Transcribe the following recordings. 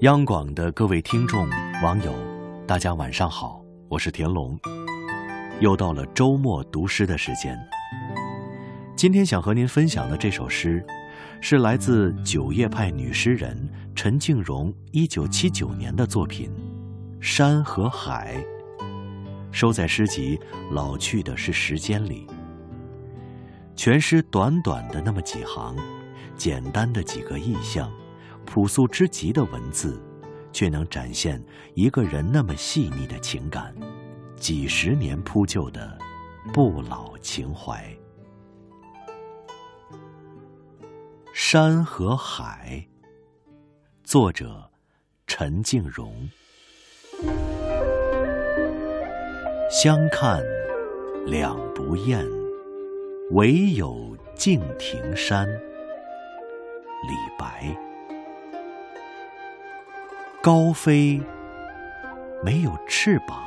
央广的各位听众、网友，大家晚上好，我是田龙。又到了周末读诗的时间。今天想和您分享的这首诗，是来自九叶派女诗人陈静蓉一九七九年的作品《山和海》，收在诗集《老去的是时间》里。全诗短短的那么几行，简单的几个意象，朴素之极的文字，却能展现一个人那么细腻的情感。几十年铺就的不老情怀，《山和海》，作者陈静蓉。相看两不厌，唯有敬亭山。李白。高飞没有翅膀。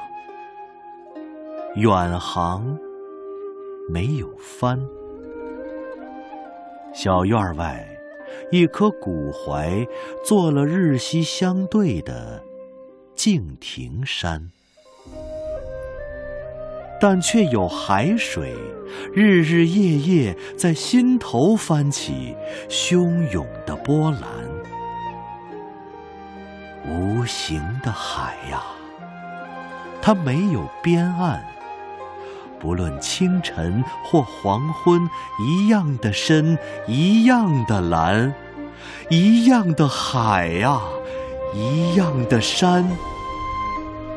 远航没有帆，小院外一棵古槐做了日夕相对的敬亭山，但却有海水日日夜夜在心头翻起汹涌的波澜，无形的海呀，它没有边岸。不论清晨或黄昏，一样的深，一样的蓝，一样的海呀，一样的山。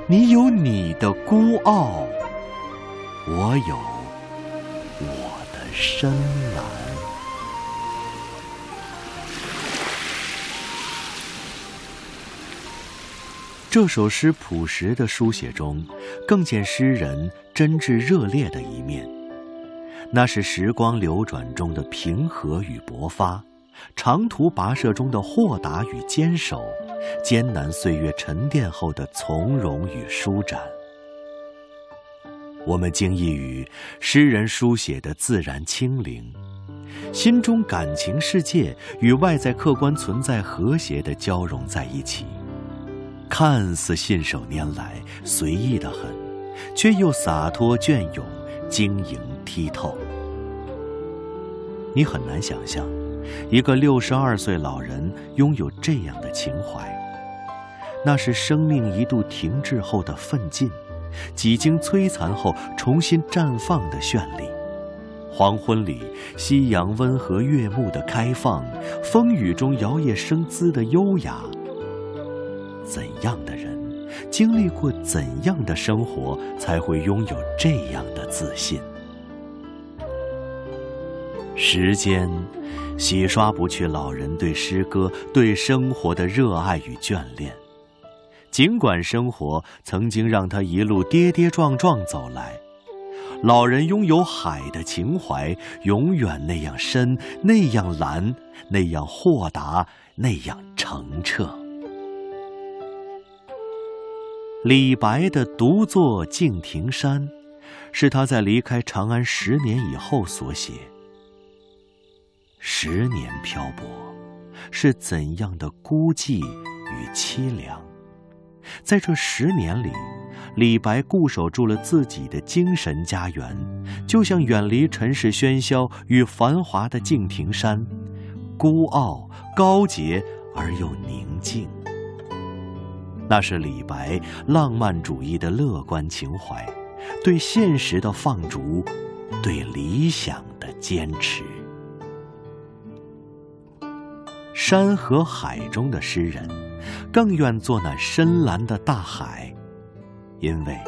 你有你的孤傲，我有我的深蓝。这首诗朴实的书写中，更见诗人真挚热烈的一面。那是时光流转中的平和与勃发，长途跋涉中的豁达与坚守，艰难岁月沉淀后的从容与舒展。我们惊异于诗人书写的自然清灵，心中感情世界与外在客观存在和谐的交融在一起。看似信手拈来、随意的很，却又洒脱隽永、晶莹剔透。你很难想象，一个六十二岁老人拥有这样的情怀。那是生命一度停滞后的奋进，几经摧残后重新绽放的绚丽。黄昏里，夕阳温和悦目的开放；风雨中，摇曳生姿的优雅。怎样的人，经历过怎样的生活，才会拥有这样的自信？时间洗刷不去老人对诗歌、对生活的热爱与眷恋。尽管生活曾经让他一路跌跌撞撞走来，老人拥有海的情怀，永远那样深，那样蓝，那样豁达，那样澄澈。李白的独坐敬亭山，是他在离开长安十年以后所写。十年漂泊，是怎样的孤寂与凄凉？在这十年里，李白固守住了自己的精神家园，就像远离尘世喧嚣与繁华的敬亭山，孤傲、高洁而又宁静。那是李白浪漫主义的乐观情怀，对现实的放逐，对理想的坚持。山和海中的诗人，更愿做那深蓝的大海，因为，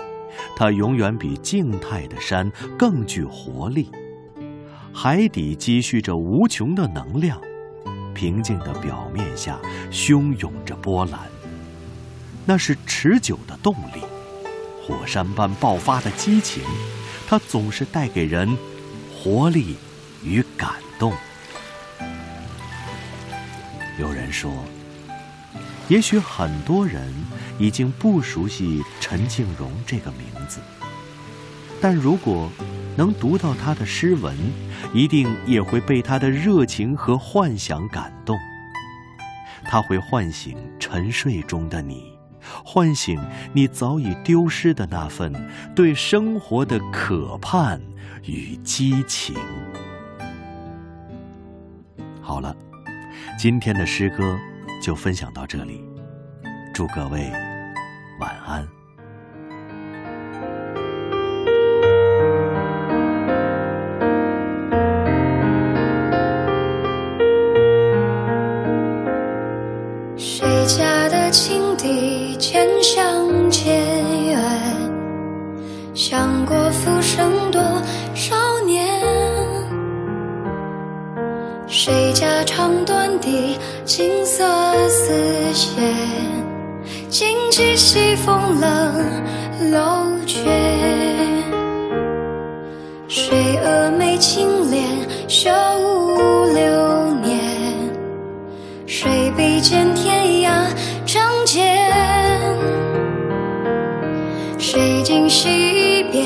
它永远比静态的山更具活力。海底积蓄着无穷的能量，平静的表面下汹涌着波澜。那是持久的动力，火山般爆发的激情，它总是带给人活力与感动。有人说，也许很多人已经不熟悉陈静蓉这个名字，但如果能读到他的诗文，一定也会被他的热情和幻想感动。它会唤醒沉睡中的你，唤醒你早已丢失的那份对生活的渴盼与激情。好了，今天的诗歌就分享到这里，祝各位晚安。想过浮生多少年？谁家长短的金色丝线，惊起西风冷楼阙。谁蛾眉轻敛修五六年？谁比肩天涯仗剑？谁今夕？别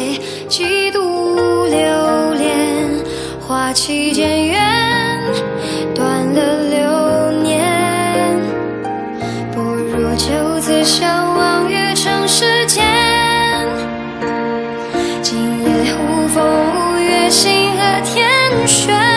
几度流连，花期渐天选。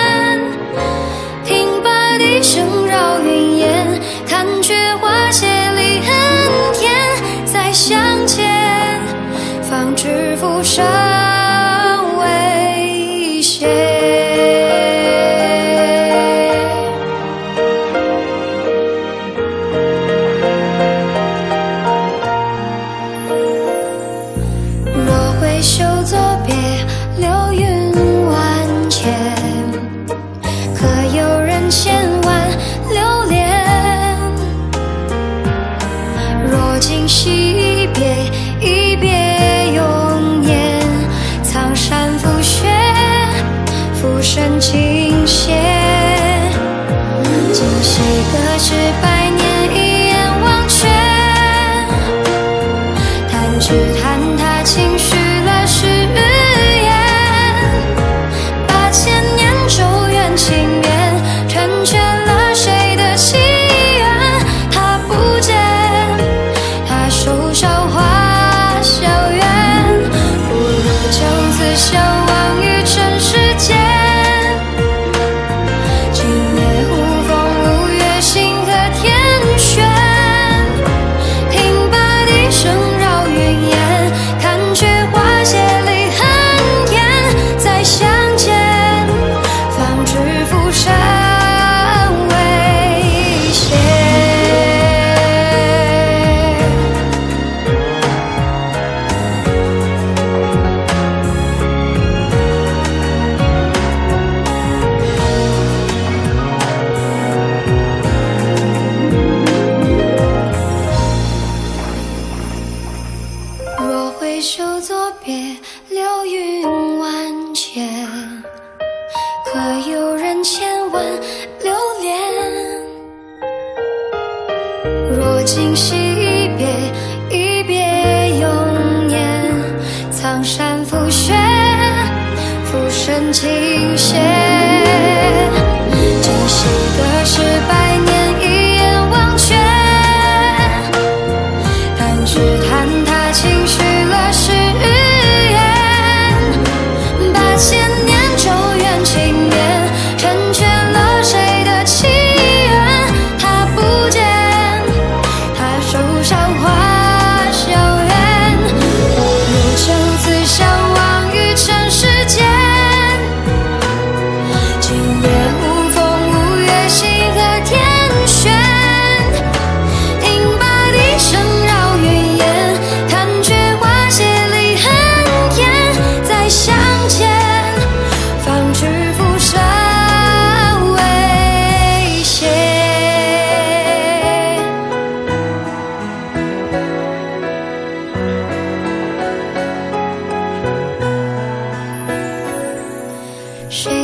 惜别，一别永年。苍山覆雪，浮生尽歇。今夕何夕？挥手作别，流云万千。可有人千万留恋？若今夕一别，一别永年。苍山覆雪，浮生尽歇。今夕的世。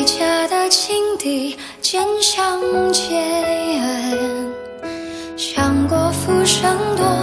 谁家的青笛渐相牵？想过浮生多。